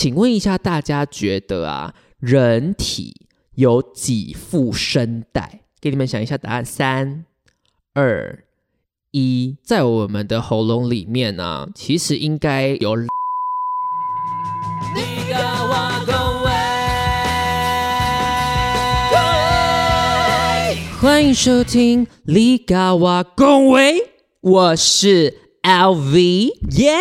请问一下大家觉得啊，人体有几副声带？给你们想一下答案，三、二、一，在我们的喉咙里面呢，其实应该有。欢迎收听《李嘎哇恭维》，我是 LV，Yeah，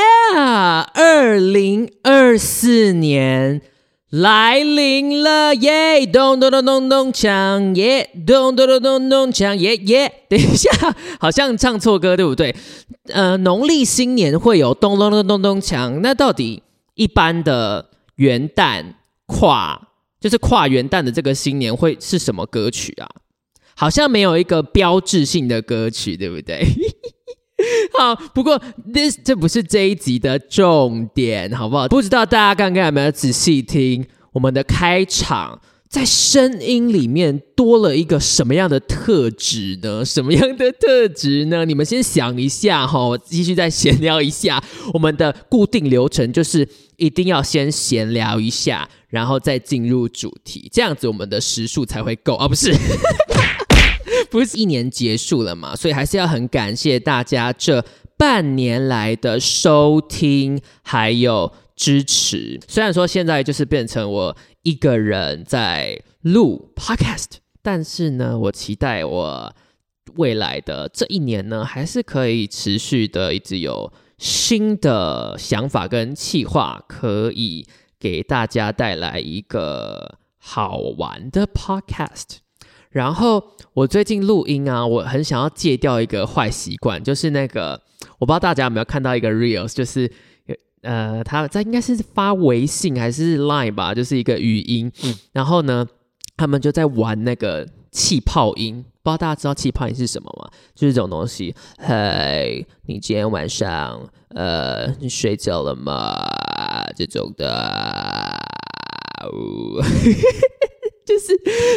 二零二四年来临了，耶，咚咚咚咚咚锵，耶，咚咚咚咚咚锵，耶耶。等一下，好像唱错歌，对不对？呃，农历新年会有咚咚咚咚咚锵，那到底一般的元旦跨，就是跨元旦的这个新年会是什么歌曲啊？好像没有一个标志性的歌曲，对不对？好，不过 this 这不是这一集的重点，好不好？不知道大家刚刚有没有仔细听我们的开场，在声音里面多了一个什么样的特质呢？什么样的特质呢？你们先想一下哈，我继续再闲聊一下。我们的固定流程就是一定要先闲聊一下，然后再进入主题，这样子我们的时数才会够啊！不是。不是一年结束了嘛，所以还是要很感谢大家这半年来的收听还有支持。虽然说现在就是变成我一个人在录 podcast，但是呢，我期待我未来的这一年呢，还是可以持续的一直有新的想法跟企划，可以给大家带来一个好玩的 podcast。然后我最近录音啊，我很想要戒掉一个坏习惯，就是那个我不知道大家有没有看到一个 reels，就是呃他在应该是发微信还是 line 吧，就是一个语音，然后呢他们就在玩那个气泡音，不知道大家知道气泡音是什么吗？就是这种东西，嘿，你今天晚上呃你睡觉了吗？这种的。就是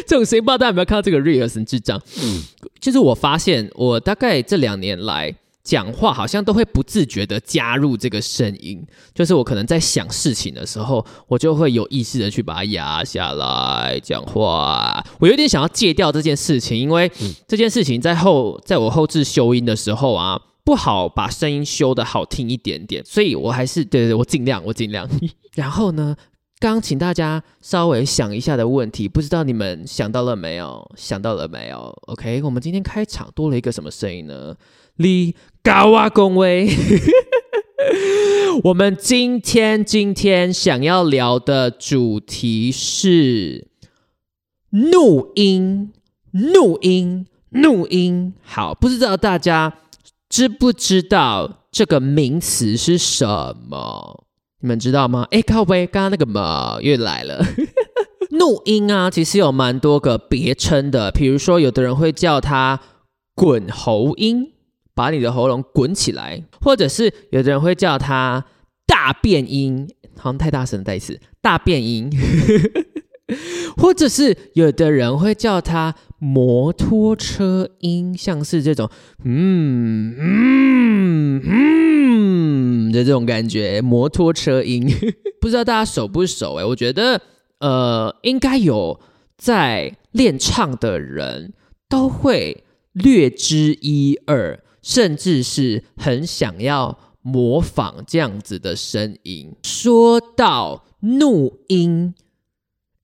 这种声音，不知道大家有没有看到这个 real 很智障。嗯，就是我发现我大概这两年来讲话，好像都会不自觉的加入这个声音。就是我可能在想事情的时候，我就会有意识的去把它压下来讲话。我有点想要戒掉这件事情，因为这件事情在后在我后置修音的时候啊，不好把声音修的好听一点点。所以我还是对对，我尽量，我尽量。然后呢？刚请大家稍微想一下的问题，不知道你们想到了没有？想到了没有？OK，我们今天开场多了一个什么声音呢？李高哇恭维。我们今天今天想要聊的主题是怒音，怒音，怒音。好，不知道大家知不知道这个名词是什么？你们知道吗？哎，靠背，刚刚那个嘛又来了。怒音啊，其实有蛮多个别称的，比如说有的人会叫它滚喉音，把你的喉咙滚起来；或者是有的人会叫它大变音，好像太大声了，再一次大变音；或者是有的人会叫它摩托车音，像是这种嗯嗯嗯。的这种感觉，摩托车音，不知道大家熟不熟？哎，我觉得，呃，应该有在练唱的人都会略知一二，甚至是很想要模仿这样子的声音。说到怒音，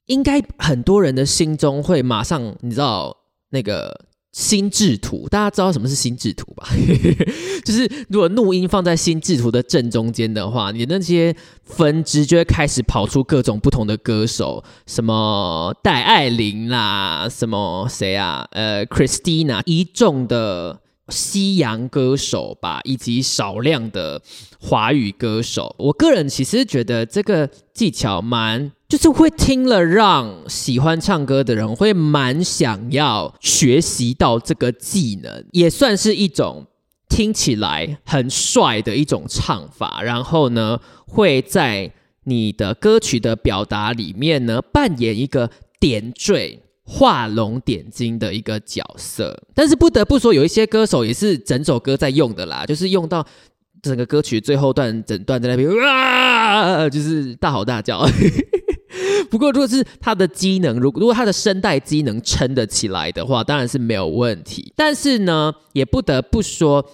应该很多人的心中会马上，你知道那个。心智图，大家知道什么是心智图吧？就是如果怒音放在心智图的正中间的话，你那些分支就会开始跑出各种不同的歌手，什么戴爱玲啦，什么谁啊？呃，Christina，一众的西洋歌手吧，以及少量的华语歌手。我个人其实觉得这个技巧蛮。就是会听了，让喜欢唱歌的人会蛮想要学习到这个技能，也算是一种听起来很帅的一种唱法。然后呢，会在你的歌曲的表达里面呢，扮演一个点缀、画龙点睛的一个角色。但是不得不说，有一些歌手也是整首歌在用的啦，就是用到。整个歌曲最后段整段在那边啊，就是大吼大叫。不过，如果是他的机能，如如果他的声带机能撑得起来的话，当然是没有问题。但是呢，也不得不说，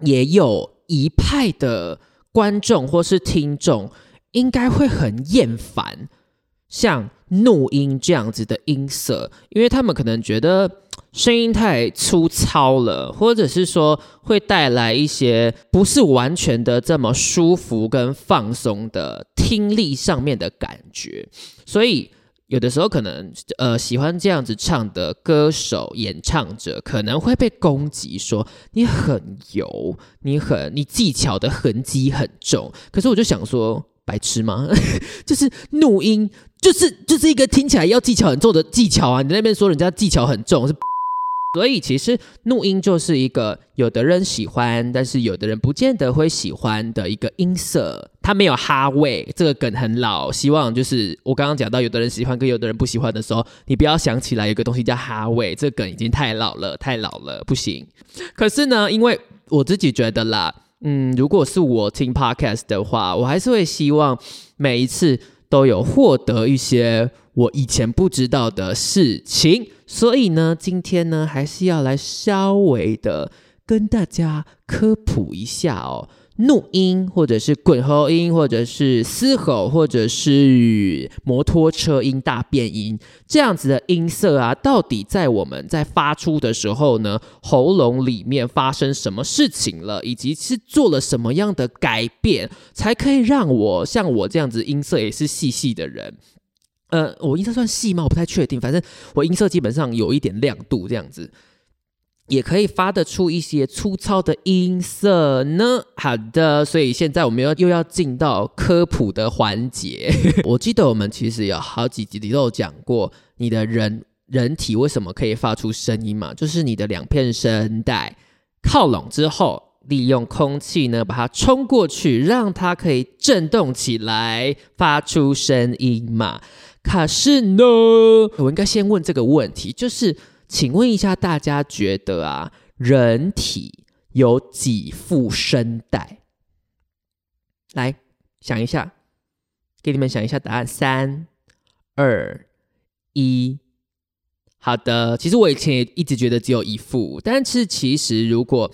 也有一派的观众或是听众应该会很厌烦像怒音这样子的音色，因为他们可能觉得。声音太粗糙了，或者是说会带来一些不是完全的这么舒服跟放松的听力上面的感觉，所以有的时候可能呃喜欢这样子唱的歌手演唱者可能会被攻击说你很油，你很你技巧的痕迹很重。可是我就想说，白痴吗？就是怒音，就是就是一个听起来要技巧很重的技巧啊！你那边说人家技巧很重是。所以其实怒音就是一个有的人喜欢，但是有的人不见得会喜欢的一个音色。它没有哈味，这个梗很老。希望就是我刚刚讲到，有的人喜欢跟有的人不喜欢的时候，你不要想起来有个东西叫哈味，这个梗已经太老了，太老了，不行。可是呢，因为我自己觉得啦，嗯，如果是我听 podcast 的话，我还是会希望每一次都有获得一些我以前不知道的事情。所以呢，今天呢，还是要来稍微的跟大家科普一下哦，怒音或者是滚喉音，或者是嘶吼，或者是摩托车音、大变音这样子的音色啊，到底在我们在发出的时候呢，喉咙里面发生什么事情了，以及是做了什么样的改变，才可以让我像我这样子音色也是细细的人。呃，我音色算细吗？我不太确定。反正我音色基本上有一点亮度，这样子也可以发得出一些粗糙的音色呢。好的，所以现在我们要又要进到科普的环节。我记得我们其实有好几集里都有讲过，你的人人体为什么可以发出声音嘛？就是你的两片声带靠拢之后，利用空气呢把它冲过去，让它可以震动起来，发出声音嘛。可是呢，我应该先问这个问题，就是请问一下大家觉得啊，人体有几副声带？来想一下，给你们想一下答案，三、二、一。好的，其实我以前也一直觉得只有一副，但是其实如果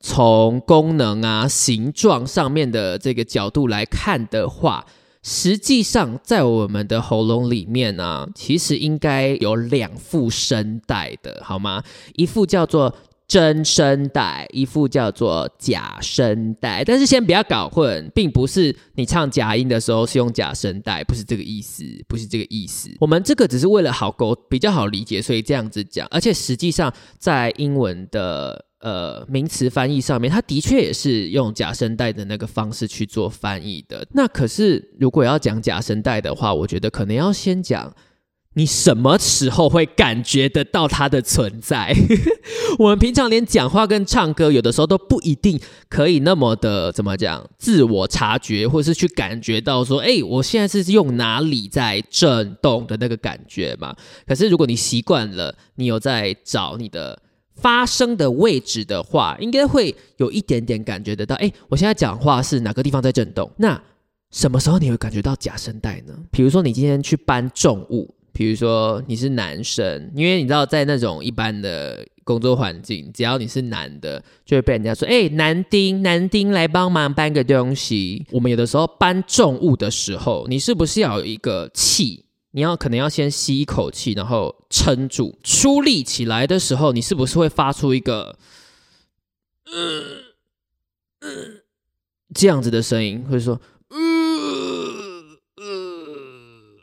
从功能啊、形状上面的这个角度来看的话。实际上，在我们的喉咙里面呢，其实应该有两副声带的，好吗？一副叫做真声带，一副叫做假声带。但是先不要搞混，并不是你唱假音的时候是用假声带，不是这个意思，不是这个意思。我们这个只是为了好沟比较好理解，所以这样子讲。而且实际上，在英文的。呃，名词翻译上面，它的确也是用假声带的那个方式去做翻译的。那可是，如果要讲假声带的话，我觉得可能要先讲你什么时候会感觉得到它的存在。我们平常连讲话跟唱歌，有的时候都不一定可以那么的怎么讲，自我察觉，或是去感觉到说，哎，我现在是用哪里在震动的那个感觉嘛？可是如果你习惯了，你有在找你的。发声的位置的话，应该会有一点点感觉得到。哎，我现在讲话是哪个地方在震动？那什么时候你会感觉到假声带呢？比如说你今天去搬重物，比如说你是男生，因为你知道在那种一般的工作环境，只要你是男的，就会被人家说：“哎，男丁，男丁来帮忙搬个东西。”我们有的时候搬重物的时候，你是不是要有一个气？你要可能要先吸一口气，然后撑住，出力起来的时候，你是不是会发出一个嗯嗯这样子的声音？或者说嗯嗯，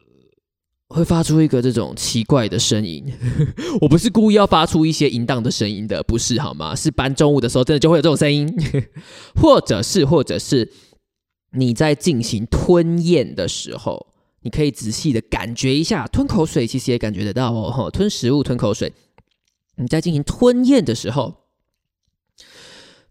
会发出一个这种奇怪的声音？我不是故意要发出一些淫荡的声音的，不是好吗？是搬重物的时候，真的就会有这种声音，或者是或者是你在进行吞咽的时候。你可以仔细的感觉一下，吞口水其实也感觉得到哦。吞食物、吞口水，你在进行吞咽的时候，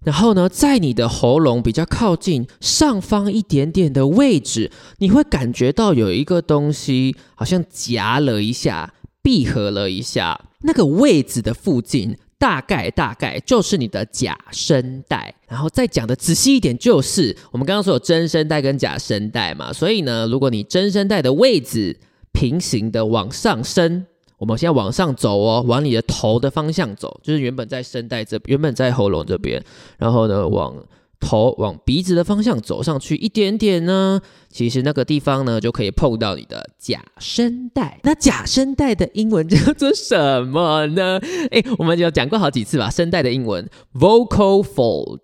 然后呢，在你的喉咙比较靠近上方一点点的位置，你会感觉到有一个东西好像夹了一下、闭合了一下，那个位置的附近。大概大概就是你的假声带。然后再讲的仔细一点，就是我们刚刚说有真声带跟假声带嘛，所以呢，如果你真声带的位置平行的往上升，我们现在往上走哦，往你的头的方向走，就是原本在声带这，原本在喉咙这边，然后呢往。头往鼻子的方向走上去一点点呢，其实那个地方呢就可以碰到你的假声带。那假声带的英文叫做什么呢？诶，我们有讲过好几次吧，声带的英文 vocal fold。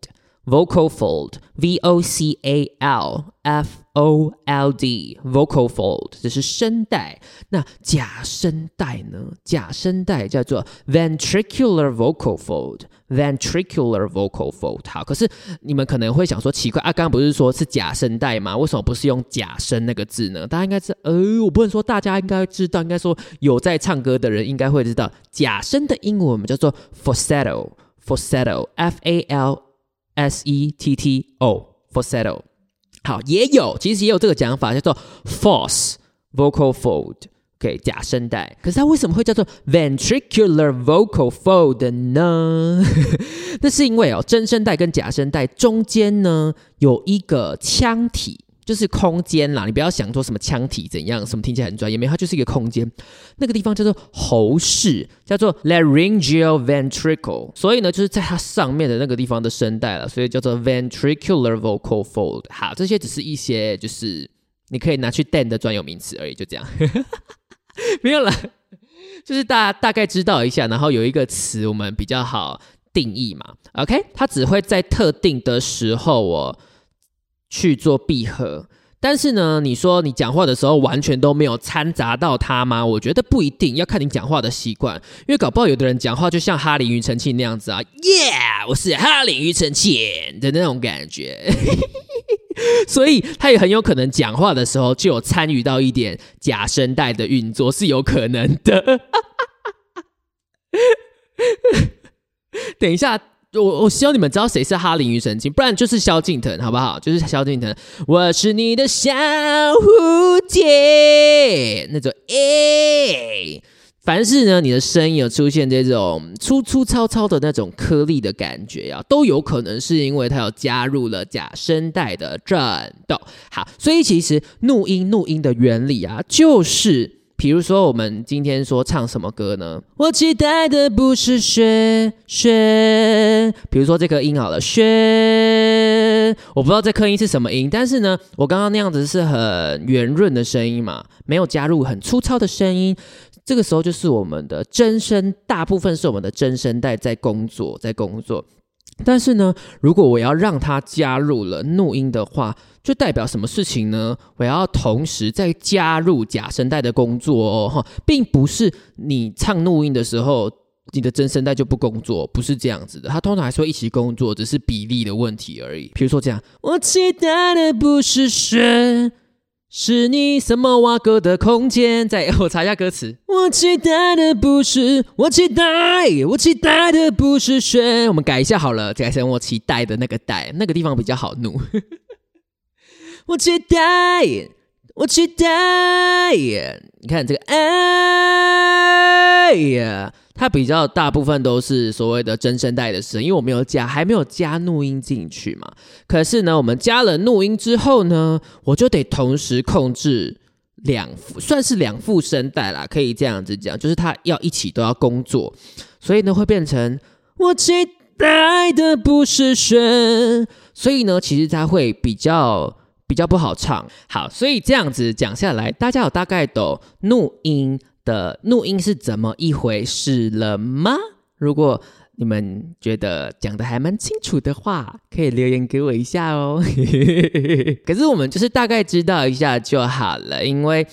Vocal fold, V O C A L F O L D, vocal fold，这是声带。那假声带呢？假声带叫做 ventricular vocal fold, ventricular vocal fold。好，可是你们可能会想说奇怪啊，刚刚不是说是假声带吗？为什么不是用假声那个字呢？大家应该是呃，我不能说大家应该知道，应该说有在唱歌的人应该会知道，假声的英文我们叫做 falsetto, falsetto, F A L。Settoforsetto 好，也有，其实也有这个讲法，叫做 false vocal fold，OK，假声带。可是它为什么会叫做 ventricular vocal fold 呢？那是因为哦，真声带跟假声带中间呢有一个腔体。就是空间啦，你不要想说什么腔体怎样，什么听起来很专业，没，它就是一个空间。那个地方叫做喉室，叫做 laryngeal ventricle，所以呢，就是在它上面的那个地方的声带了，所以叫做 ventricular vocal fold。好，这些只是一些就是你可以拿去 dan 的专有名词而已，就这样，没有了，就是大大概知道一下，然后有一个词我们比较好定义嘛。OK，它只会在特定的时候哦。去做闭合，但是呢，你说你讲话的时候完全都没有掺杂到它吗？我觉得不一定要看你讲话的习惯，因为搞不好有的人讲话就像哈林庾澄庆那样子啊，耶，我是哈林庾澄庆的那种感觉，所以他也很有可能讲话的时候就有参与到一点假声带的运作，是有可能的。等一下。我我希望你们知道谁是哈林庾澄庆，不然就是萧敬腾，好不好？就是萧敬腾，我是你的小蝴蝶，那种诶，凡是呢你的声音有出现这种粗粗糙糙的那种颗粒的感觉呀，都有可能是因为它有加入了假声带的震动。好，所以其实怒音怒音的原理啊，就是。比如说，我们今天说唱什么歌呢？我期待的不是雪雪。比如说这个音好了，雪。我不知道这颗音是什么音，但是呢，我刚刚那样子是很圆润的声音嘛，没有加入很粗糙的声音。这个时候就是我们的真声，大部分是我们的真声带在工作，在工作。但是呢，如果我要让它加入了怒音的话，就代表什么事情呢？我要同时再加入假声带的工作哦，哈，并不是你唱怒音的时候，你的真声带就不工作，不是这样子的，它通常还是会一起工作，只是比例的问题而已。比如说这样，我期待的不是雪。是你什么挖沟的空间？再我查一下歌词。我期待的不是，我期待，我期待的不是雪。我们改一下好了，改成我期待的那个待，那个地方比较好怒。我期待，我期待。你看这个，哎呀。它比较大部分都是所谓的真声带的声，因为我没有加，还没有加怒音进去嘛。可是呢，我们加了怒音之后呢，我就得同时控制两副，算是两副声带啦，可以这样子讲，就是它要一起都要工作，所以呢会变成我期待的不是雪，所以呢，其实它会比较比较不好唱。好，所以这样子讲下来，大家有大概懂怒音。的怒音是怎么一回事了吗？如果你们觉得讲的还蛮清楚的话，可以留言给我一下哦。可是我们就是大概知道一下就好了，因为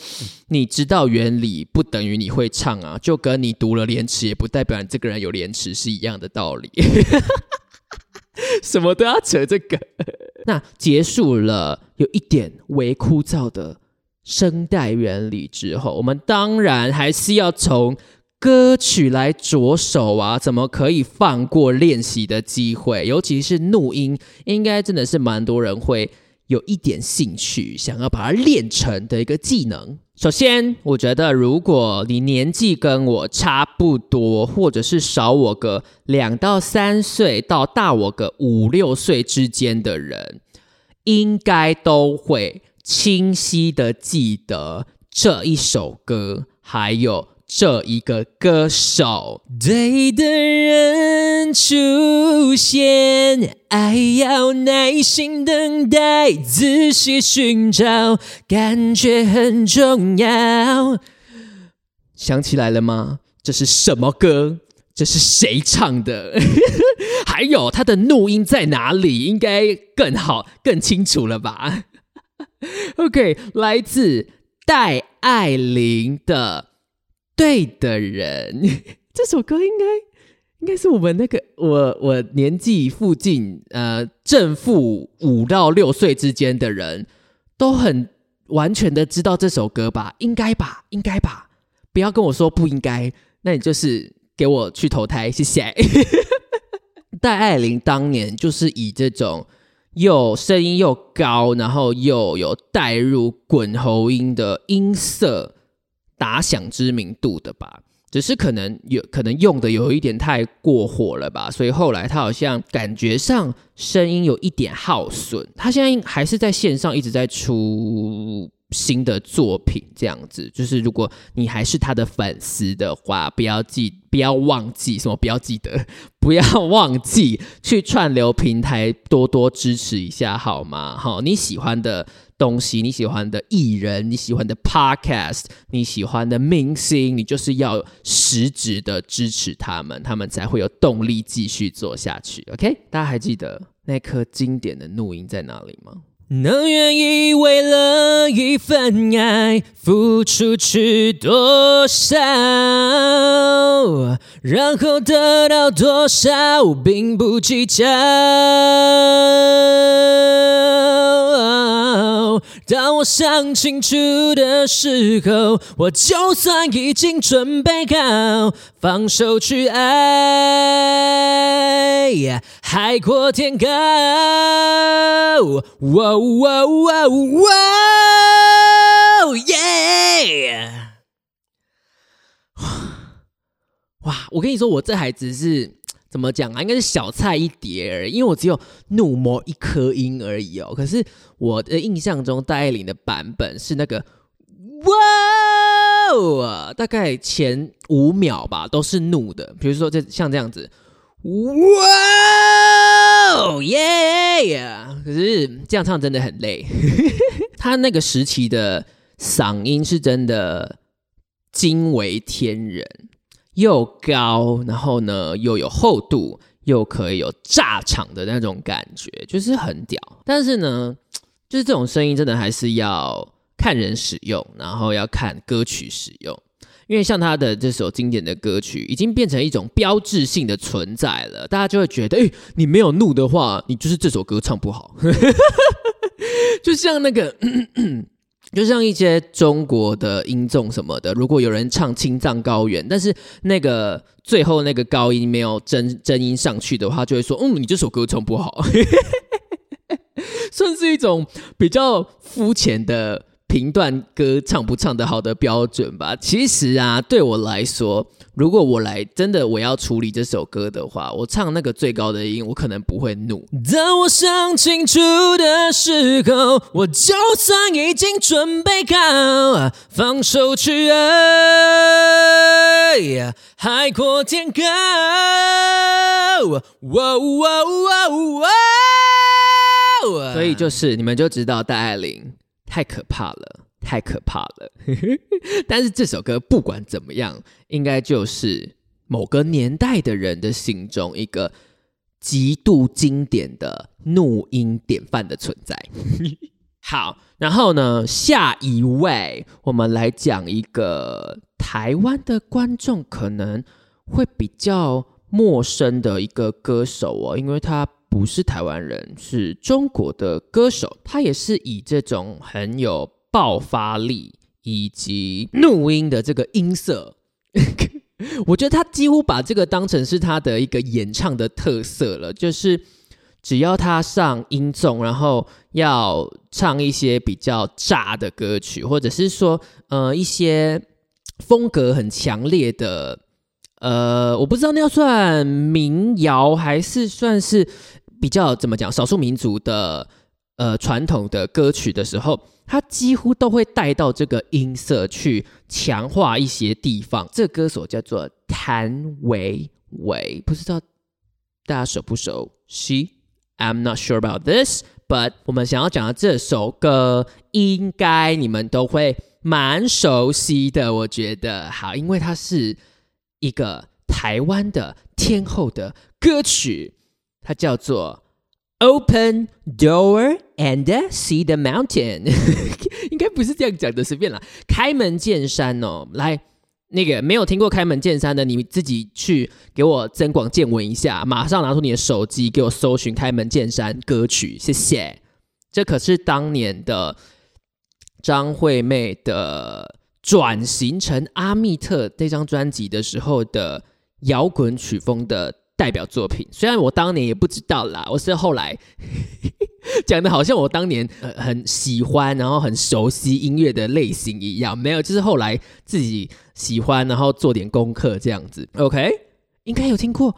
你知道原理不等于你会唱啊，就跟你读了廉耻也不代表你这个人有廉耻是一样的道理。什么都要扯这个。那结束了，有一点微枯燥的。声带原理之后，我们当然还是要从歌曲来着手啊！怎么可以放过练习的机会？尤其是怒音，应该真的是蛮多人会有一点兴趣，想要把它练成的一个技能。首先，我觉得如果你年纪跟我差不多，或者是少我个两到三岁，到大我个五六岁之间的人，应该都会清晰的记得这一首歌，还有。这一个歌手，对的人出现，爱要耐心等待，仔细寻找，感觉很重要。想起来了吗？这是什么歌？这是谁唱的？还有他的录音在哪里？应该更好、更清楚了吧 OK，来自戴爱玲的。对的人，这首歌应该应该是我们那个我我年纪附近呃正负五到六岁之间的人都很完全的知道这首歌吧？应该吧？应该吧？不要跟我说不应该，那你就是给我去投胎，谢谢。戴爱玲当年就是以这种又声音又高，然后又有带入滚喉音的音色。打响知名度的吧，只是可能有可能用的有一点太过火了吧，所以后来他好像感觉上声音有一点耗损。他现在还是在线上一直在出新的作品，这样子。就是如果你还是他的粉丝的话，不要记，不要忘记什么，不要记得，不要忘记去串流平台多多支持一下好吗？好，你喜欢的。东西你喜欢的艺人，你喜欢的 podcast，你喜欢的明星，你就是要实质的支持他们，他们才会有动力继续做下去。OK，大家还记得那颗经典的怒音在哪里吗？能愿意为了一份爱付出去多少，然后得到多少，并不计较。当我想清楚的时候，我就算已经准备好放手去爱，海阔天高。哇哇哇哇耶！哇，我跟你说，我这还只是。怎么讲啊？应该是小菜一碟而已，因为我只有怒魔一颗音而已哦。可是我的印象中，戴爱玲的版本是那个哇，大概前五秒吧都是怒的。比如说，这像这样子，哇耶呀！可是这样唱真的很累。他那个时期的嗓音是真的惊为天人。又高，然后呢又有厚度，又可以有炸场的那种感觉，就是很屌。但是呢，就是这种声音真的还是要看人使用，然后要看歌曲使用。因为像他的这首经典的歌曲，已经变成一种标志性的存在了，大家就会觉得，哎，你没有怒的话，你就是这首歌唱不好。就像那个。就像一些中国的音重什么的，如果有人唱《青藏高原》，但是那个最后那个高音没有真真音上去的话，就会说：“嗯，你这首歌唱不好。”算是一种比较肤浅的。评断歌唱不唱得好的标准吧。其实啊，对我来说，如果我来真的我要处理这首歌的话，我唱那个最高的音，我可能不会怒。当我想清楚的时候，我就算已经准备好放手去爱，海阔天高。所以就是你们就知道戴爱玲。太可怕了，太可怕了！但是这首歌不管怎么样，应该就是某个年代的人的心中一个极度经典的怒音典范的存在。好，然后呢，下一位我们来讲一个台湾的观众可能会比较陌生的一个歌手哦，因为他。不是台湾人，是中国的歌手。他也是以这种很有爆发力以及怒音的这个音色，我觉得他几乎把这个当成是他的一个演唱的特色了。就是只要他上音重，然后要唱一些比较炸的歌曲，或者是说呃一些风格很强烈的，呃，我不知道那要算民谣还是算是比较怎么讲少数民族的呃传统的歌曲的时候，他几乎都会带到这个音色去强化一些地方。这个歌手叫做谭维维，不知道大家熟不熟？She I'm not sure about this, but 我们想要讲的这首歌，应该你们都会蛮熟悉的。我觉得好，因为它是一个台湾的天后的歌曲，它叫做。Open door and see the mountain，应该不是这样讲的，随便啦。开门见山哦，来，那个没有听过开门见山的，你自己去给我增广见闻一下，马上拿出你的手机给我搜寻开门见山歌曲，谢谢。这可是当年的张惠妹的转型成阿密特那张专辑的时候的摇滚曲风的。代表作品，虽然我当年也不知道啦，我是后来 讲的，好像我当年呃很喜欢，然后很熟悉音乐的类型一样，没有，就是后来自己喜欢，然后做点功课这样子。OK，应该有听过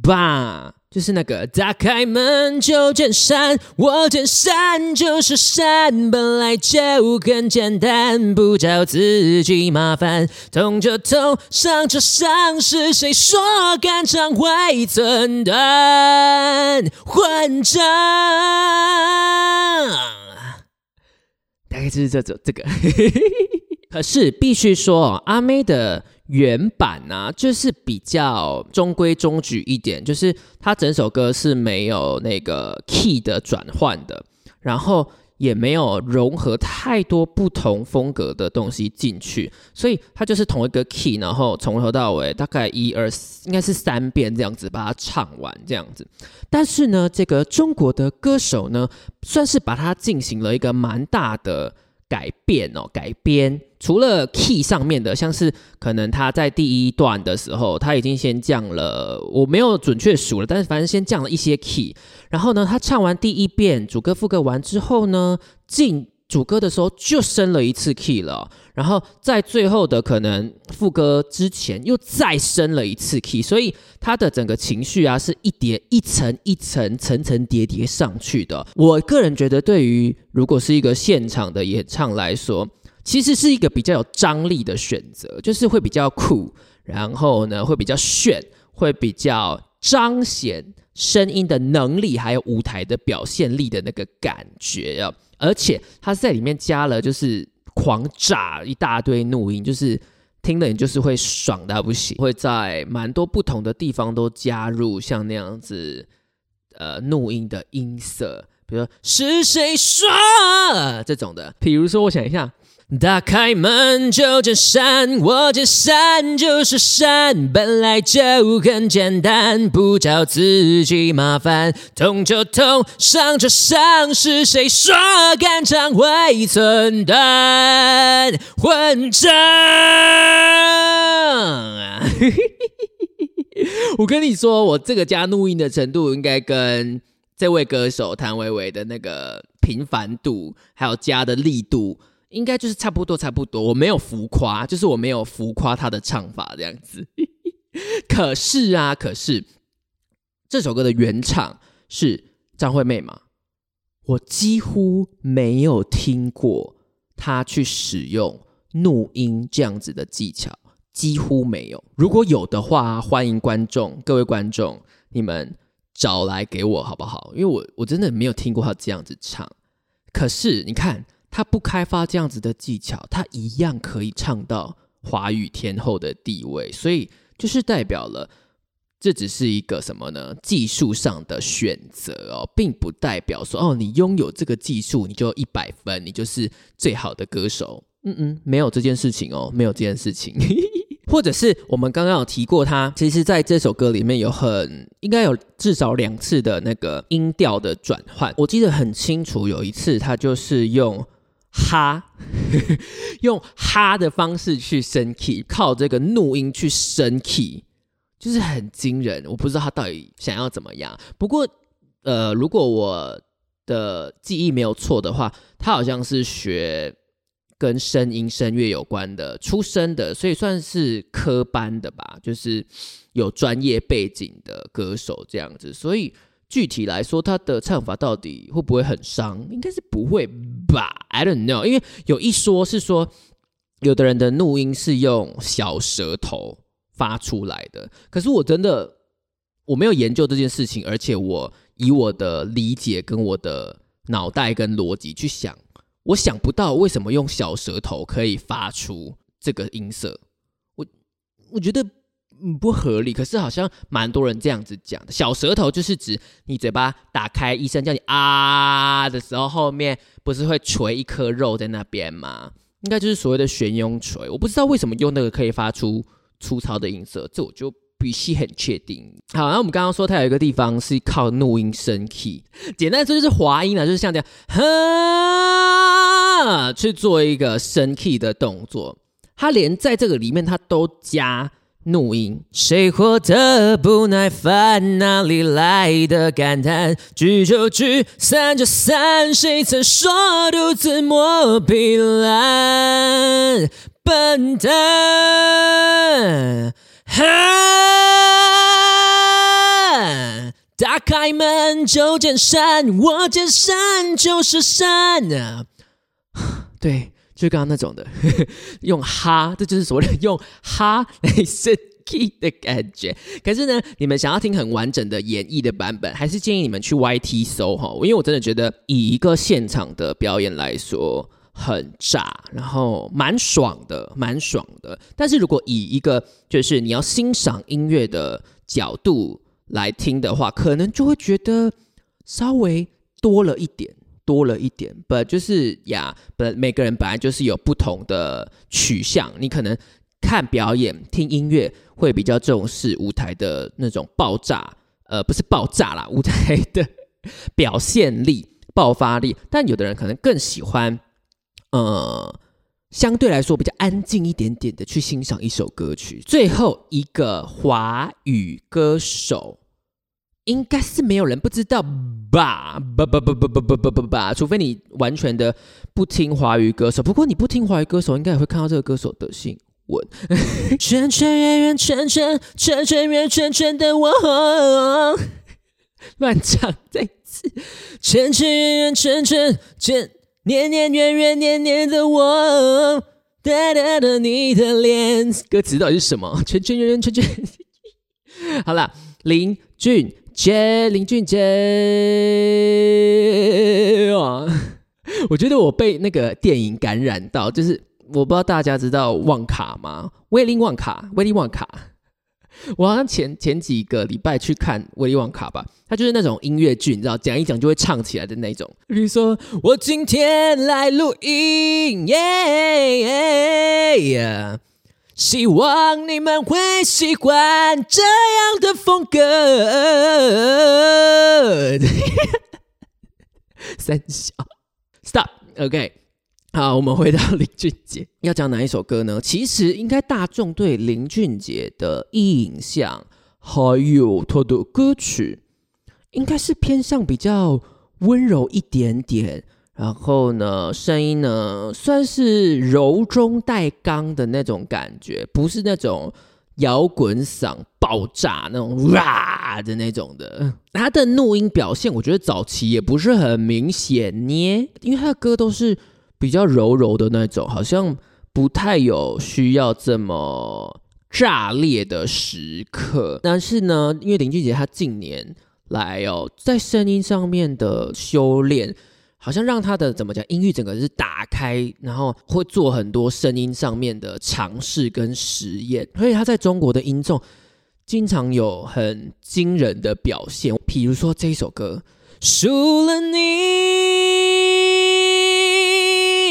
吧？就是那个打开门就见山，我见山就是山，本来就很简单，不找自己麻烦。痛就痛，伤就伤，是谁说肝肠会寸断？混账！大概就是这种这个，可是必须说，阿妹的。原版呢，就是比较中规中矩一点，就是它整首歌是没有那个 key 的转换的，然后也没有融合太多不同风格的东西进去，所以它就是同一个 key，然后从头到尾大概一二应该是三遍这样子把它唱完这样子。但是呢，这个中国的歌手呢，算是把它进行了一个蛮大的。改变哦，改编除了 key 上面的，像是可能他在第一段的时候，他已经先降了，我没有准确数了，但是反正先降了一些 key，然后呢，他唱完第一遍主歌副歌完之后呢，进。主歌的时候就升了一次 key 了，然后在最后的可能副歌之前又再升了一次 key，所以他的整个情绪啊是一叠一层一层层层叠叠上去的。我个人觉得，对于如果是一个现场的演唱来说，其实是一个比较有张力的选择，就是会比较酷，然后呢会比较炫，会比较彰显声音的能力，还有舞台的表现力的那个感觉啊。而且他在里面加了，就是狂炸一大堆怒音，就是听了你就是会爽到不行，会在蛮多不同的地方都加入像那样子呃怒音的音色，比如说是谁说这种的，比如说我想一下。打开门就见山，我见山就是山，本来就很简单，不找自己麻烦。痛就痛，伤就伤，是谁说肝肠会寸断？混账！我跟你说，我这个加录音的程度，应该跟这位歌手谭维维的那个频繁度，还有加的力度。应该就是差不多，差不多。我没有浮夸，就是我没有浮夸他的唱法这样子。可是啊，可是这首歌的原唱是张惠妹嘛？我几乎没有听过她去使用怒音这样子的技巧，几乎没有。如果有的话，欢迎观众，各位观众，你们找来给我好不好？因为我我真的没有听过他这样子唱。可是你看。他不开发这样子的技巧，他一样可以唱到华语天后的地位，所以就是代表了这只是一个什么呢？技术上的选择哦，并不代表说哦，你拥有这个技术你就一百分，你就是最好的歌手。嗯嗯，没有这件事情哦，没有这件事情。或者是我们刚刚有提过，他其实在这首歌里面有很应该有至少两次的那个音调的转换，我记得很清楚，有一次他就是用。哈，用哈的方式去升 key，靠这个怒音去升 key，就是很惊人。我不知道他到底想要怎么样。不过，呃，如果我的记忆没有错的话，他好像是学跟声音声乐有关的出身的，所以算是科班的吧，就是有专业背景的歌手这样子。所以具体来说，他的唱法到底会不会很伤？应该是不会吧？I don't know，因为有一说是说，有的人的怒音是用小舌头发出来的，可是我真的我没有研究这件事情，而且我。以我的理解跟我的脑袋跟逻辑去想，我想不到为什么用小舌头可以发出这个音色，我我觉得嗯不合理。可是好像蛮多人这样子讲的，小舌头就是指你嘴巴打开，医生叫你啊的时候，后面不是会垂一颗肉在那边吗？应该就是所谓的悬雍垂。我不知道为什么用那个可以发出粗糙的音色，这我就。语气很确定。好，那我们刚刚说它有一个地方是靠怒音升 key，简单说就是滑音啊，就是像这样，哈，去做一个升 key 的动作。它连在这个里面，它都加怒音。谁活得不耐烦？哪里来的感叹？聚就聚，散就散。谁曾说独自磨皮烂？笨蛋！哈！打开门就见山，我见山就是山啊！对，就刚刚那种的，用哈，这就是所谓的用哈来升 key 的感觉。可是呢，你们想要听很完整的演绎的版本，还是建议你们去 YT 搜哈，因为我真的觉得以一个现场的表演来说。很炸，然后蛮爽的，蛮爽的。但是如果以一个就是你要欣赏音乐的角度来听的话，可能就会觉得稍微多了一点，多了一点。不就是呀？不，每个人本来就是有不同的取向。你可能看表演、听音乐会比较重视舞台的那种爆炸，呃，不是爆炸啦，舞台的表现力、爆发力。但有的人可能更喜欢。呃，相对来说比较安静一点点的去欣赏一首歌曲。最后一个华语歌手，应该是没有人不知道吧？吧吧吧吧吧吧吧吧吧，除非你完全的不听华语歌手。不过你不听华语歌手，应该也会看到这个歌手的新闻。圈圈圆圆圈圈圈圈圆圈圈的我，乱唱再次。圈圈圆圆圈圈圈。年年月月年年的我，哒哒的你的脸，歌词到底是什么？圈圈圆圆圈圈。好了，林俊杰，林俊杰啊！我觉得我被那个电影感染到，就是我不知道大家知道旺卡吗？威利旺卡，威利旺卡。我好像前前几个礼拜去看威利旺卡吧，他就是那种音乐剧，你知道，讲一讲就会唱起来的那种。比如说，我今天来录音，耶，希望你们会喜欢这样的风格。三小，Stop，OK。好，我们回到林俊杰，要讲哪一首歌呢？其实应该大众对林俊杰的印象，还有他的歌曲，应该是偏向比较温柔一点点。然后呢，声音呢算是柔中带刚的那种感觉，不是那种摇滚嗓爆炸那种 哇的那种的。他的怒音表现，我觉得早期也不是很明显捏，因为他的歌都是。比较柔柔的那种，好像不太有需要这么炸裂的时刻。但是呢，因为林俊杰他近年来哦，在声音上面的修炼，好像让他的怎么讲音域整个是打开，然后会做很多声音上面的尝试跟实验。所以他在中国的音众经常有很惊人的表现，比如说这一首歌《输了你》。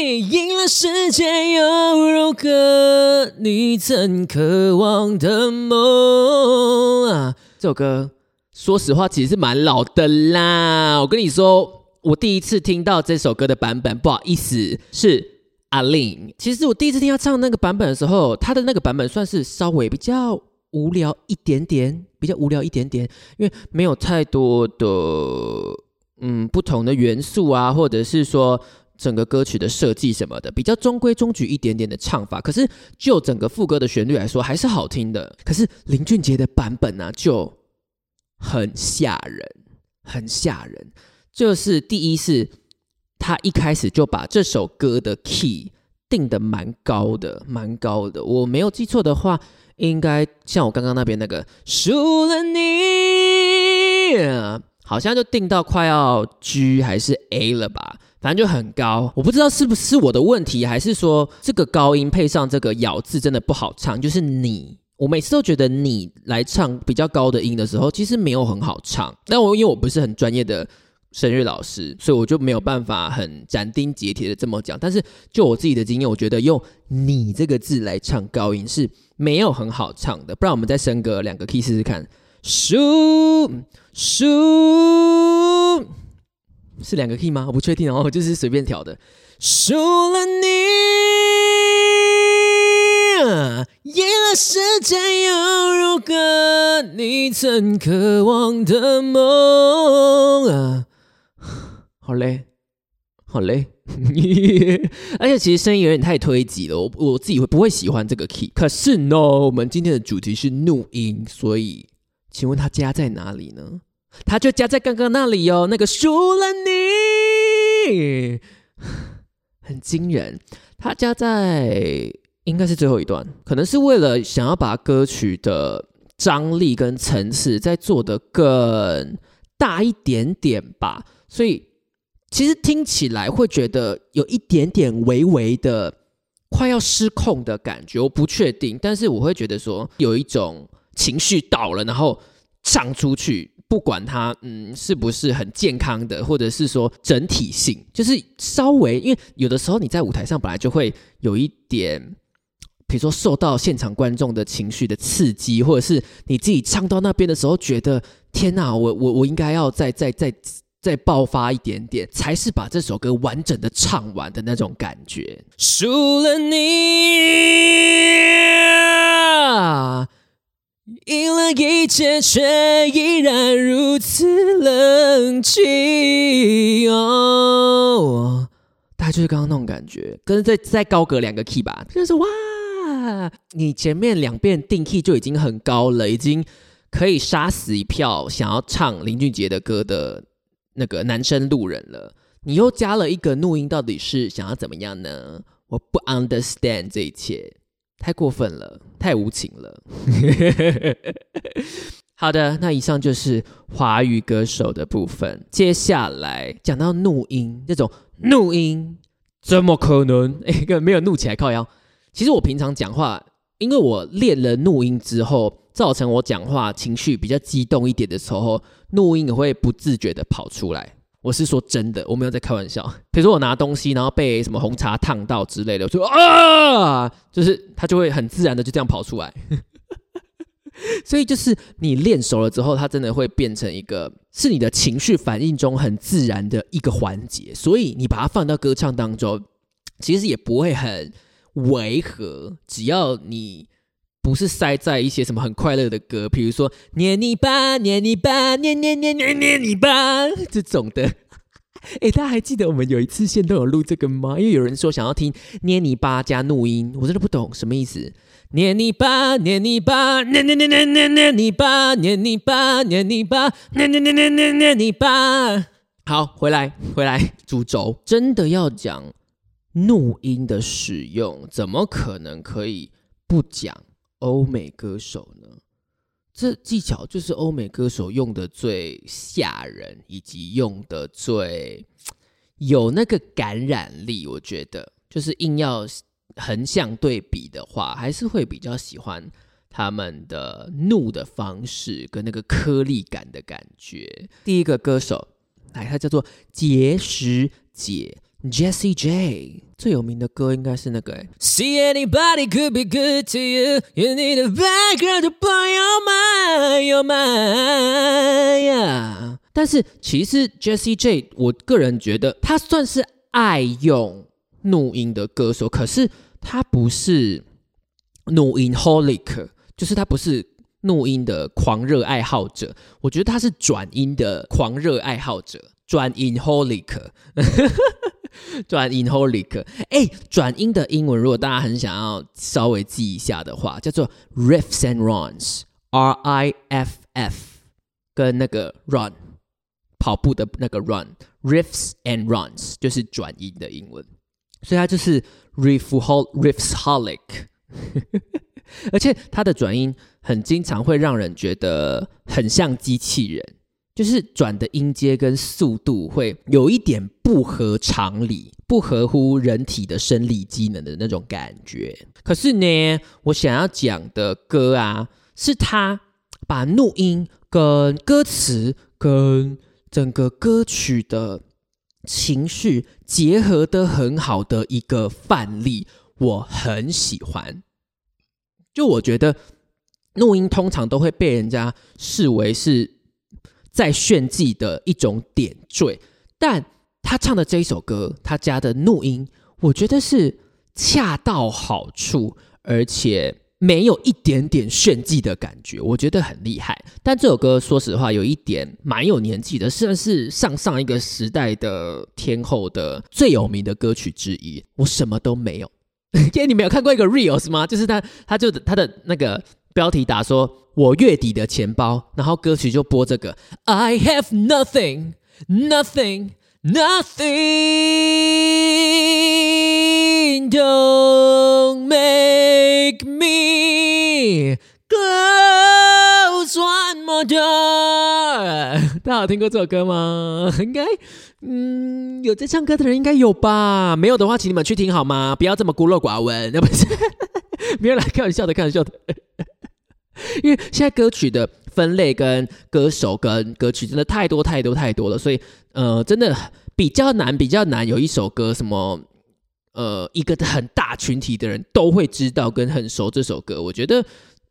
赢了世界又如何？你曾渴望的梦啊！这首歌，说实话，其实是蛮老的啦。我跟你说，我第一次听到这首歌的版本，不好意思，是阿玲。其实我第一次听他唱那个版本的时候，他的那个版本算是稍微比较无聊一点点，比较无聊一点点，因为没有太多的。嗯不同的元素啊，或者是说整个歌曲的设计什么的，比较中规中矩一点点的唱法。可是就整个副歌的旋律来说，还是好听的。可是林俊杰的版本呢，就很吓人，很吓人。就是第一是，他一开始就把这首歌的 key 定的蛮高的，蛮高的。我没有记错的话。应该像我刚刚那边那个输了你，好像就定到快要 G 还是 A 了吧，反正就很高。我不知道是不是我的问题，还是说这个高音配上这个咬字真的不好唱。就是你，我每次都觉得你来唱比较高的音的时候，其实没有很好唱。但我因为我不是很专业的声乐老师，所以我就没有办法很斩钉截铁的这么讲。但是就我自己的经验，我觉得用“你”这个字来唱高音是。没有很好唱的，不然我们再升个两个 key 试试看。输输是两个 key 吗？我不确定哦，就是随便调的。输了你，赢了世界又如何？你曾渴望的梦啊，好嘞，好嘞。而且其实声音有点太推挤了，我我自己会不会喜欢这个 key？可是 no，我们今天的主题是怒音，所以请问他加在哪里呢？他就加在刚刚那里哦，那个输了你，很惊人。他加在应该是最后一段，可能是为了想要把歌曲的张力跟层次再做得更大一点点吧，所以。其实听起来会觉得有一点点微微的快要失控的感觉，我不确定，但是我会觉得说有一种情绪到了，然后唱出去，不管它嗯是不是很健康的，或者是说整体性，就是稍微因为有的时候你在舞台上本来就会有一点，比如说受到现场观众的情绪的刺激，或者是你自己唱到那边的时候觉得天哪，我我我应该要再再再。再爆发一点点，才是把这首歌完整的唱完的那种感觉。输了你，赢了一切，却依然如此冷清。哦，大概就是刚刚那种感觉，跟再再高个两个 key 吧。就是哇，你前面两遍定 key 就已经很高了，已经可以杀死一票想要唱林俊杰的歌的。那个男生路人了，你又加了一个怒音，到底是想要怎么样呢？我不 understand 这一切，太过分了，太无情了。好的，那以上就是华语歌手的部分。接下来讲到怒音，这种怒音怎么可能？一个没有怒起来靠腰。其实我平常讲话，因为我练了怒音之后。造成我讲话情绪比较激动一点的时候，怒音也会不自觉的跑出来。我是说真的，我没有在开玩笑。比如说我拿东西，然后被什么红茶烫到之类的，我说啊，就是它就会很自然的就这样跑出来。所以就是你练熟了之后，它真的会变成一个是你的情绪反应中很自然的一个环节。所以你把它放到歌唱当中，其实也不会很违和，只要你。不是塞在一些什么很快乐的歌，比如说捏你吧，捏你吧，捏捏捏捏捏你吧这种的。哎，大家还记得我们有一次线都有录这个吗？因为有人说想要听捏你吧加怒音，我真的不懂什么意思。捏你吧，捏你吧，捏捏捏捏捏捏你吧，捏你吧，捏你吧，捏捏捏捏捏捏你吧。好，回来回来，主轴真的要讲怒音的使用，怎么可能可以不讲？欧美歌手呢，这技巧就是欧美歌手用的最吓人，以及用的最有那个感染力。我觉得，就是硬要横向对比的话，还是会比较喜欢他们的怒的方式跟那个颗粒感的感觉。第一个歌手，来，他叫做结石姐。Jessie J 最有名的歌应该是那个。See anybody could be good to you, you need a bad girl to blow your mind, your mind. 但是其实 Jessie J，我个人觉得他算是爱用怒音的歌手，可是他不是怒音 holic，就是他不是怒音的狂热爱好者。我觉得他是转音的狂热爱好者。转音 holic，转音 holic。哎，转音的英文，如果大家很想要稍微记一下的话，叫做 riffs and runs，R I F F，跟那个 run，跑步的那个 run，riffs and runs 就是转音的英文，所以它就是 riff hol riffs holic，而且它的转音很经常会让人觉得很像机器人。就是转的音阶跟速度会有一点不合常理，不合乎人体的生理机能的那种感觉。可是呢，我想要讲的歌啊，是他把录音跟歌词跟整个歌曲的情绪结合的很好的一个范例，我很喜欢。就我觉得录音通常都会被人家视为是。在炫技的一种点缀，但他唱的这一首歌，他加的怒音，我觉得是恰到好处，而且没有一点点炫技的感觉，我觉得很厉害。但这首歌说实话，有一点蛮有年纪的，算是上上一个时代的天后的最有名的歌曲之一。我什么都没有，因为你没有看过一个 reels 吗？就是他，他就他的那个标题打说。我月底的钱包，然后歌曲就播这个。I have nothing, nothing, nothing. Don't make me close one more door。大家有听过这首歌吗？应该，嗯，有在唱歌的人应该有吧？没有的话，请你们去听好吗？不要这么孤陋寡闻，那 不是？没有来开玩笑的，开玩笑的。因为现在歌曲的分类跟歌手跟歌曲真的太多太多太多了，所以呃，真的比较难，比较难有一首歌什么呃，一个很大群体的人都会知道跟很熟这首歌。我觉得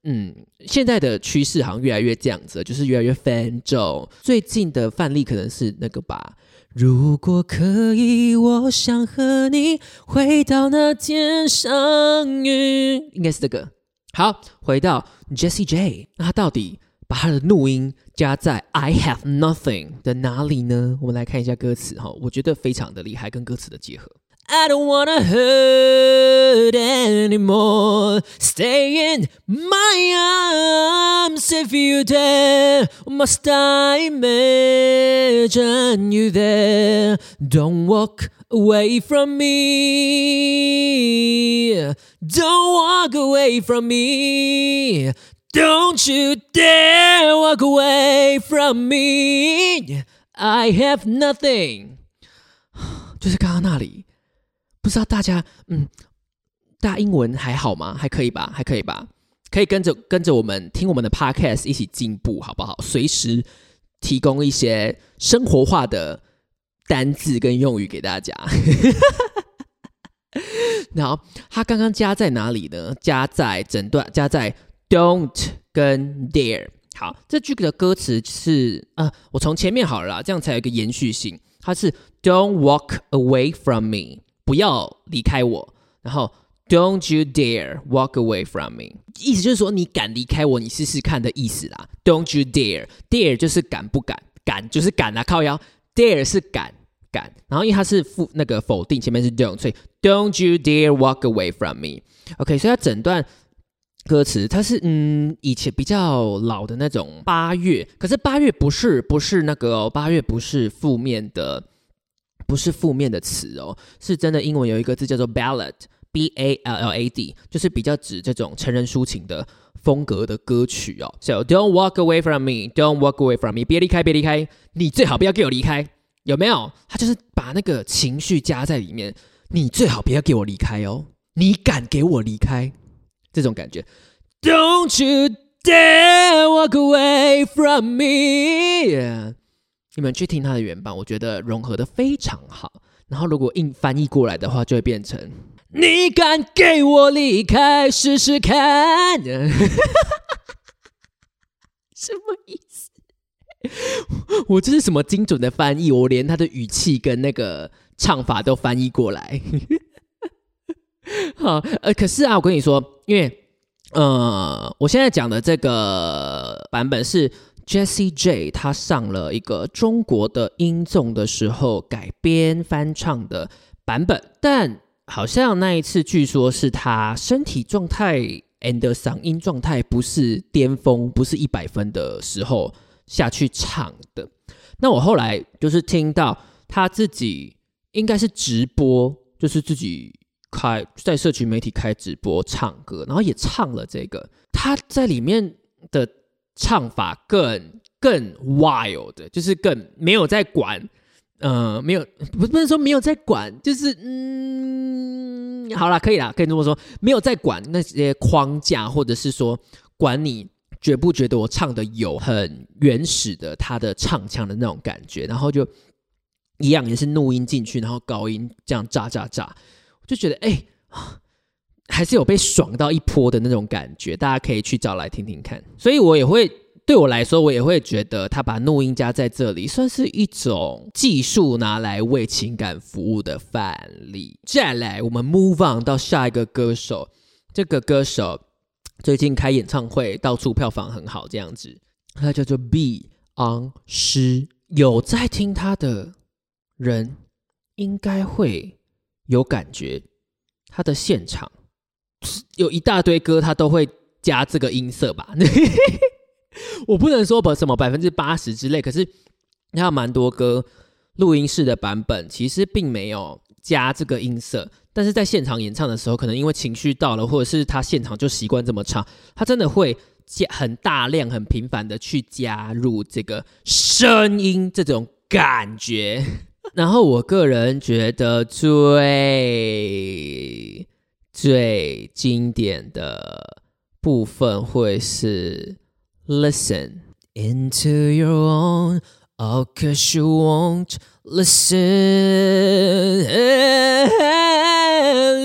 嗯，现在的趋势好像越来越这样子，就是越来越 fan 众。最近的范例可能是那个吧。如果可以，我想和你回到那天相遇，应该是这个。好，回到 Jessie J，那他到底把他的怒音加在 I have nothing 的哪里呢？我们来看一下歌词哈，我觉得非常的厉害，跟歌词的结合。I don't wanna hurt anymore. Stay in my arms if you dare. Must I imagine you there? Don't walk away from me. Don't walk away from me. Don't you dare walk away from me. I have nothing. 就是刚刚那里。不知道大家，嗯，大英文还好吗？还可以吧？还可以吧？可以跟着跟着我们听我们的 podcast 一起进步，好不好？随时提供一些生活化的单字跟用语给大家。然后他刚刚加在哪里呢？加在整段，加在 don't 跟 dare。好，这句的歌词是啊，我从前面好了，这样才有一个延续性。它是 don't walk away from me。不要离开我，然后 Don't you dare walk away from me，意思就是说你敢离开我，你试试看的意思啦。Don't you dare，dare 就是敢不敢，敢就是敢啊，靠腰，dare 是敢敢，然后因为它是负那个否定，前面是 don't，所以 Don't you dare walk away from me。OK，所以它整段歌词它是嗯以前比较老的那种八月，可是八月不是不是那个八月不是负面的。不是负面的词哦，是真的。英文有一个字叫做 ballad，b a l l a d，就是比较指这种成人抒情的风格的歌曲哦。So don't walk away from me, don't walk away from me，别离开，别离开，你最好不要给我离开，有没有？他就是把那个情绪加在里面，你最好不要给我离开哦，你敢给我离开，这种感觉。Don't you dare walk away from me。你们去听他的原版，我觉得融合的非常好。然后如果硬翻译过来的话，就会变成“你敢给我离开试试看”，什么意思？我这是什么精准的翻译？我连他的语气跟那个唱法都翻译过来。好，呃，可是啊，我跟你说，因为呃，我现在讲的这个版本是。Jessie J 他上了一个中国的音综的时候改编翻唱的版本，但好像那一次据说是他身体状态 and 嗓音状态不是巅峰，不是一百分的时候下去唱的。那我后来就是听到他自己应该是直播，就是自己开在社群媒体开直播唱歌，然后也唱了这个。他在里面的唱法更更 wild，就是更没有在管，呃，没有不不能说没有在管，就是嗯，好了，可以啦，可以这么说，没有在管那些框架，或者是说管你。觉不觉得我唱的有很原始的他的唱腔的那种感觉？然后就一样也是怒音进去，然后高音这样炸炸炸，就觉得哎，还是有被爽到一波的那种感觉。大家可以去找来听听看。所以我也会对我来说，我也会觉得他把怒音加在这里，算是一种技术拿来为情感服务的范例。再来，我们 move on 到下一个歌手，这个歌手。最近开演唱会，到处票房很好，这样子。他叫做 B on 诗，有在听他的人应该会有感觉。他的现场有一大堆歌，他都会加这个音色吧？我不能说把什么百分之八十之类，可是他有蛮多歌录音室的版本，其实并没有加这个音色。但是在现场演唱的时候，可能因为情绪到了，或者是他现场就习惯这么唱，他真的会加很大量、很频繁的去加入这个声音这种感觉。然后我个人觉得最最经典的部分会是 Listen into your own, oh, cause you won't listen.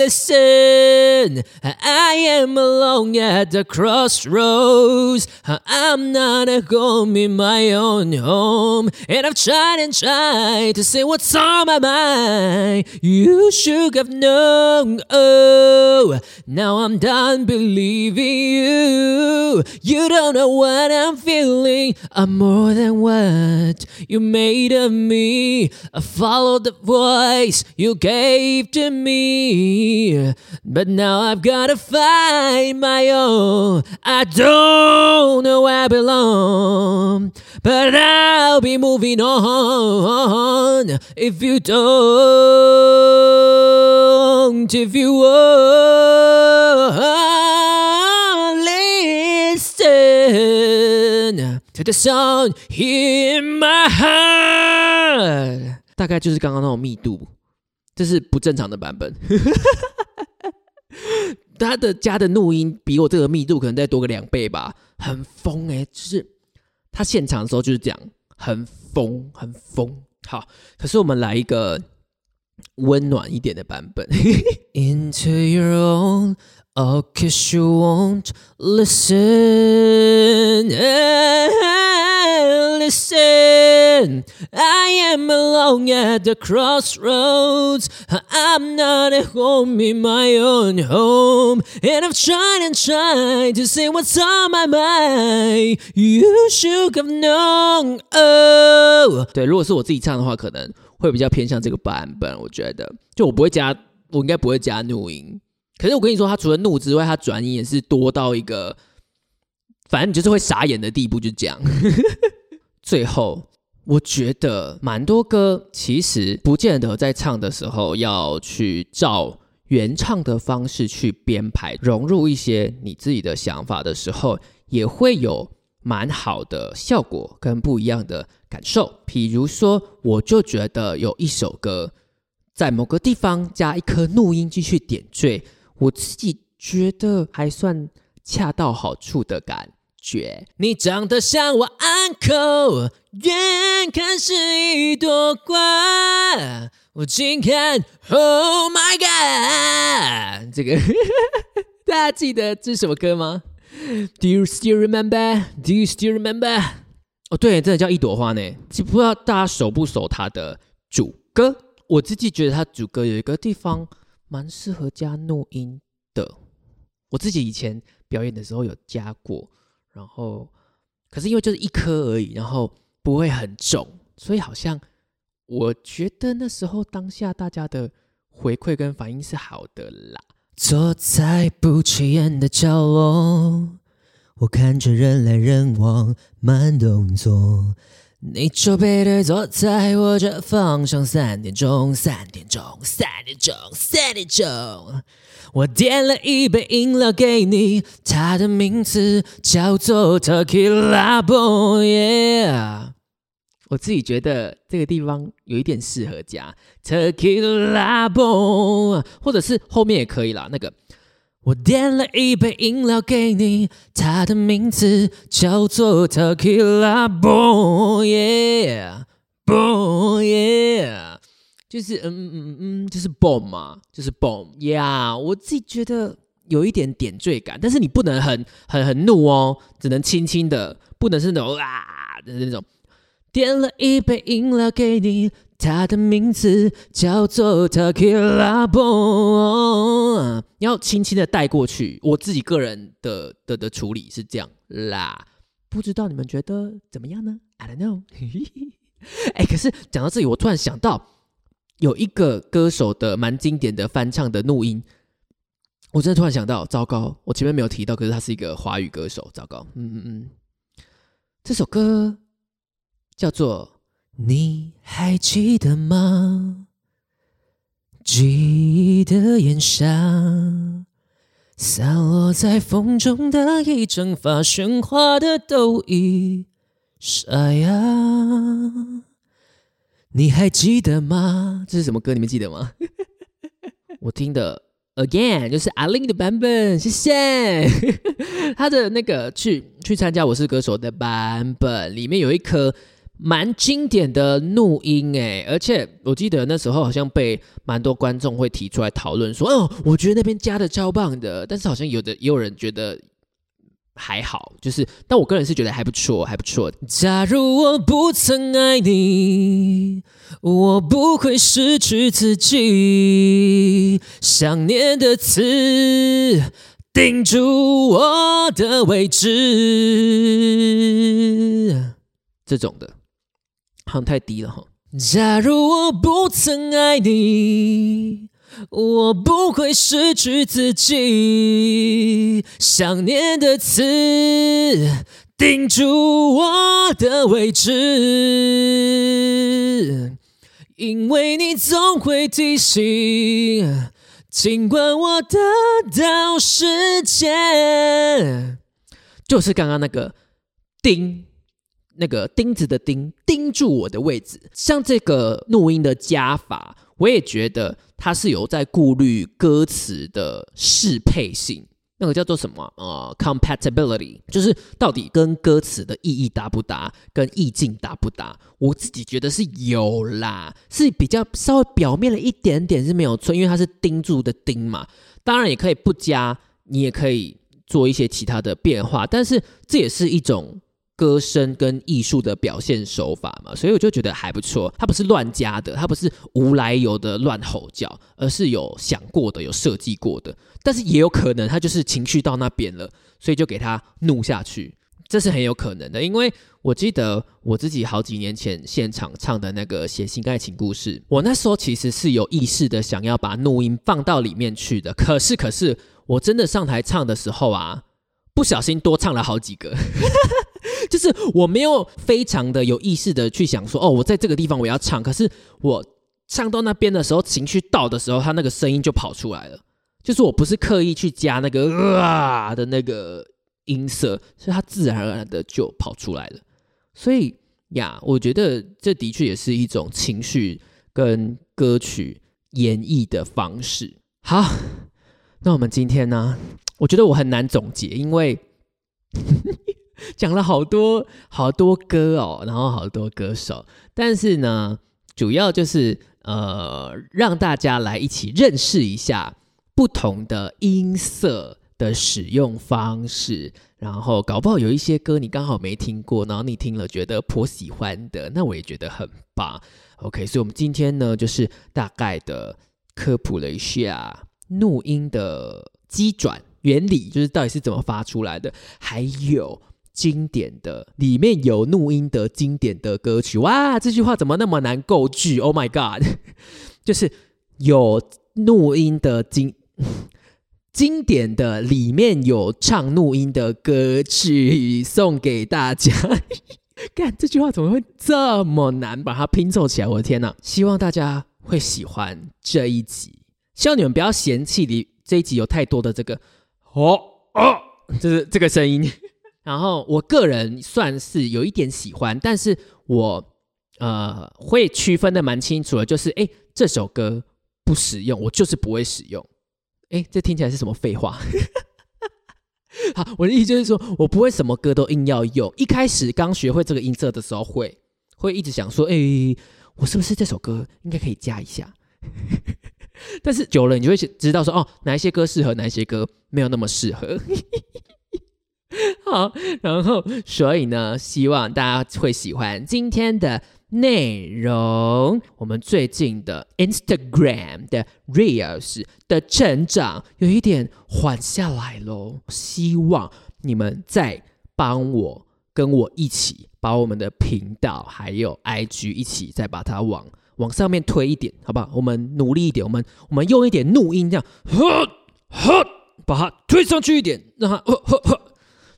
listen. I am alone at the crossroads. I'm not at home in my own home. And I've tried and tried to say what's on my mind. You should have known. Oh, now I'm done believing you. You don't know what I'm feeling. I'm more than what you made of me. I followed the voice you gave to me. But now I've gotta find my own. I don't know where I belong. But I'll be moving on if you don't. If you won't listen to the sound in my heart，大概就是刚刚那种密度。这是不正常的版本，他的加的怒音比我这个密度可能再多个两倍吧，很疯哎！就是他现场的时候就是这样，很疯，很疯。好，可是我们来一个温暖一点的版本。Into your own, oh, cause you won't listen. listen. I am alone at the crossroads. I'm not at home in my own home. And I've tried and tried to say what's on my mind. You should have known. Oh，对，如果是我自己唱的话，可能会比较偏向这个版本。我觉得，就我不会加，我应该不会加怒音。可是我跟你说，他除了怒之外，他转音也是多到一个，反正你就是会傻眼的地步，就这样。最后，我觉得蛮多歌其实不见得在唱的时候要去照原唱的方式去编排，融入一些你自己的想法的时候，也会有蛮好的效果跟不一样的感受。比如说，我就觉得有一首歌在某个地方加一颗怒音继续点缀，我自己觉得还算恰到好处的感。觉你长得像我 uncle，远看是一朵花，我近看，Oh my God！这个 大家记得这是什么歌吗？Do you still remember? Do you still remember? 哦，对，真的叫一朵花呢。不知道大家熟不熟他的主歌？我自己觉得他主歌有一个地方蛮适合加录音的。我自己以前表演的时候有加过。然后可是因为就是一颗而已，然后不会很重，所以好像我觉得那时候当下大家的回馈跟反应是好的啦。坐在不起眼的角落，我看着人来人往，慢动作。你就背对坐在我这方向，三点钟，三点钟，三点钟，三点钟。我点了一杯饮料给你，它的名字叫做 Tequila Boy。我自己觉得这个地方有一点适合加 Tequila Boy，或者是后面也可以啦。那个。我点了一杯饮料给你，它的名字叫做 Tequila Boy，Yeah，Boy，Yeah，就是嗯嗯嗯嗯，就是 Boom 嘛，就是 Boom，Yeah。我自己觉得有一点点缀感，但是你不能很很很怒哦，只能轻轻的，不能是那种啊的那种。点了一杯饮料给你。他的名字叫做 Tequila Boy，要轻轻的带过去。我自己个人的的的处理是这样啦，不知道你们觉得怎么样呢？I don't know。哎，可是讲到这里，我突然想到有一个歌手的蛮经典的翻唱的录音，我真的突然想到，糟糕，我前面没有提到，可是他是一个华语歌手，糟糕。嗯嗯嗯，这首歌叫做。你还记得吗？记忆的炎夏，散落在风中的一整发喧哗的都已沙哑。你还记得吗？这是什么歌？你们记得吗？我听的 Again 就是阿令的版本，谢谢。他的那个去去参加《我是歌手》的版本里面有一颗。蛮经典的怒音哎，而且我记得那时候好像被蛮多观众会提出来讨论说，哦，我觉得那边加的超棒的，但是好像有的也有人觉得还好，就是，但我个人是觉得还不错，还不错。假如我不曾爱你，我不会失去自己，想念的刺定住我的位置，这种的。好像太低了哈。假如我不曾爱你，我不会失去自己。想念的刺定住我的位置，因为你总会提醒，尽管我得到时间，就是刚刚那个钉。那个钉子的钉钉住我的位置，像这个录音的加法，我也觉得它是有在顾虑歌词的适配性，那个叫做什么？呃，compatibility，就是到底跟歌词的意义搭不搭，跟意境搭不搭？我自己觉得是有啦，是比较稍微表面了一点点是没有错，因为它是钉住的钉嘛。当然也可以不加，你也可以做一些其他的变化，但是这也是一种。歌声跟艺术的表现手法嘛，所以我就觉得还不错。它不是乱加的，它不是无来由的乱吼叫，而是有想过的、有设计过的。但是也有可能他就是情绪到那边了，所以就给他怒下去，这是很有可能的。因为我记得我自己好几年前现场唱的那个《写信爱情故事》，我那时候其实是有意识的想要把怒音放到里面去的。可是，可是我真的上台唱的时候啊，不小心多唱了好几个。就是我没有非常的有意识的去想说，哦，我在这个地方我要唱，可是我唱到那边的时候，情绪到的时候，他那个声音就跑出来了。就是我不是刻意去加那个啊的那个音色，所以它自然而然的就跑出来了。所以呀，我觉得这的确也是一种情绪跟歌曲演绎的方式。好，那我们今天呢，我觉得我很难总结，因为。讲了好多好多歌哦，然后好多歌手，但是呢，主要就是呃，让大家来一起认识一下不同的音色的使用方式，然后搞不好有一些歌你刚好没听过，然后你听了觉得颇喜欢的，那我也觉得很棒。OK，所以我们今天呢，就是大概的科普了一下怒音的机转原理，就是到底是怎么发出来的，还有。经典的，里面有怒音的经典的歌曲。哇，这句话怎么那么难构句？Oh my god！就是有怒音的经 经典的，里面有唱怒音的歌曲，送给大家。干这句话怎么会这么难把它拼凑起来？我的天呐！希望大家会喜欢这一集，希望你们不要嫌弃你这一集有太多的这个哦哦，就是这个声音。然后我个人算是有一点喜欢，但是我呃会区分的蛮清楚的，就是哎这首歌不使用，我就是不会使用。哎，这听起来是什么废话？好，我的意思就是说，我不会什么歌都硬要用。一开始刚学会这个音色的时候，会会一直想说，哎，我是不是这首歌应该可以加一下？但是久了，你就会知道说，哦，哪一些歌适合，哪一些歌没有那么适合。好，然后所以呢，希望大家会喜欢今天的。内容，我们最近的 Instagram 的 Reels 的成长有一点缓下来喽，希望你们再帮我跟我一起把我们的频道还有 IG 一起再把它往往上面推一点，好不好？我们努力一点，我们我们用一点怒音，这样呵呵 把它推上去一点，让它呵呵呵。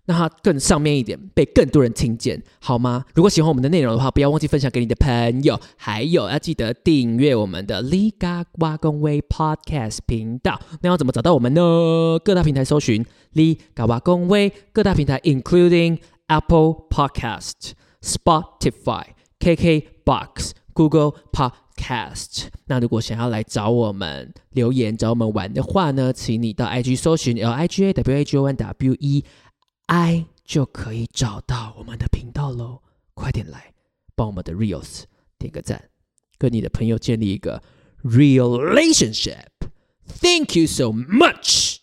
让它更上面一点，被更多人听见，好吗？如果喜欢我们的内容的话，不要忘记分享给你的朋友，还有要记得订阅我们的 Liga 挖工威 Podcast 频道。那要怎么找到我们呢？各大平台搜寻 Liga 挖工威，各大平台 including Apple Podcast、Spotify、KKBox、Google Podcast。那如果想要来找我们留言、找我们玩的话呢，请你到 IG 搜寻 L I G A W A G O N W E。I 就可以找到我们的频道喽！快点来帮我们的 Reels 点个赞，跟你的朋友建立一个 Real Relationship。Thank you so much，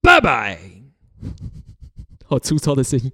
拜拜。好粗糙的声音。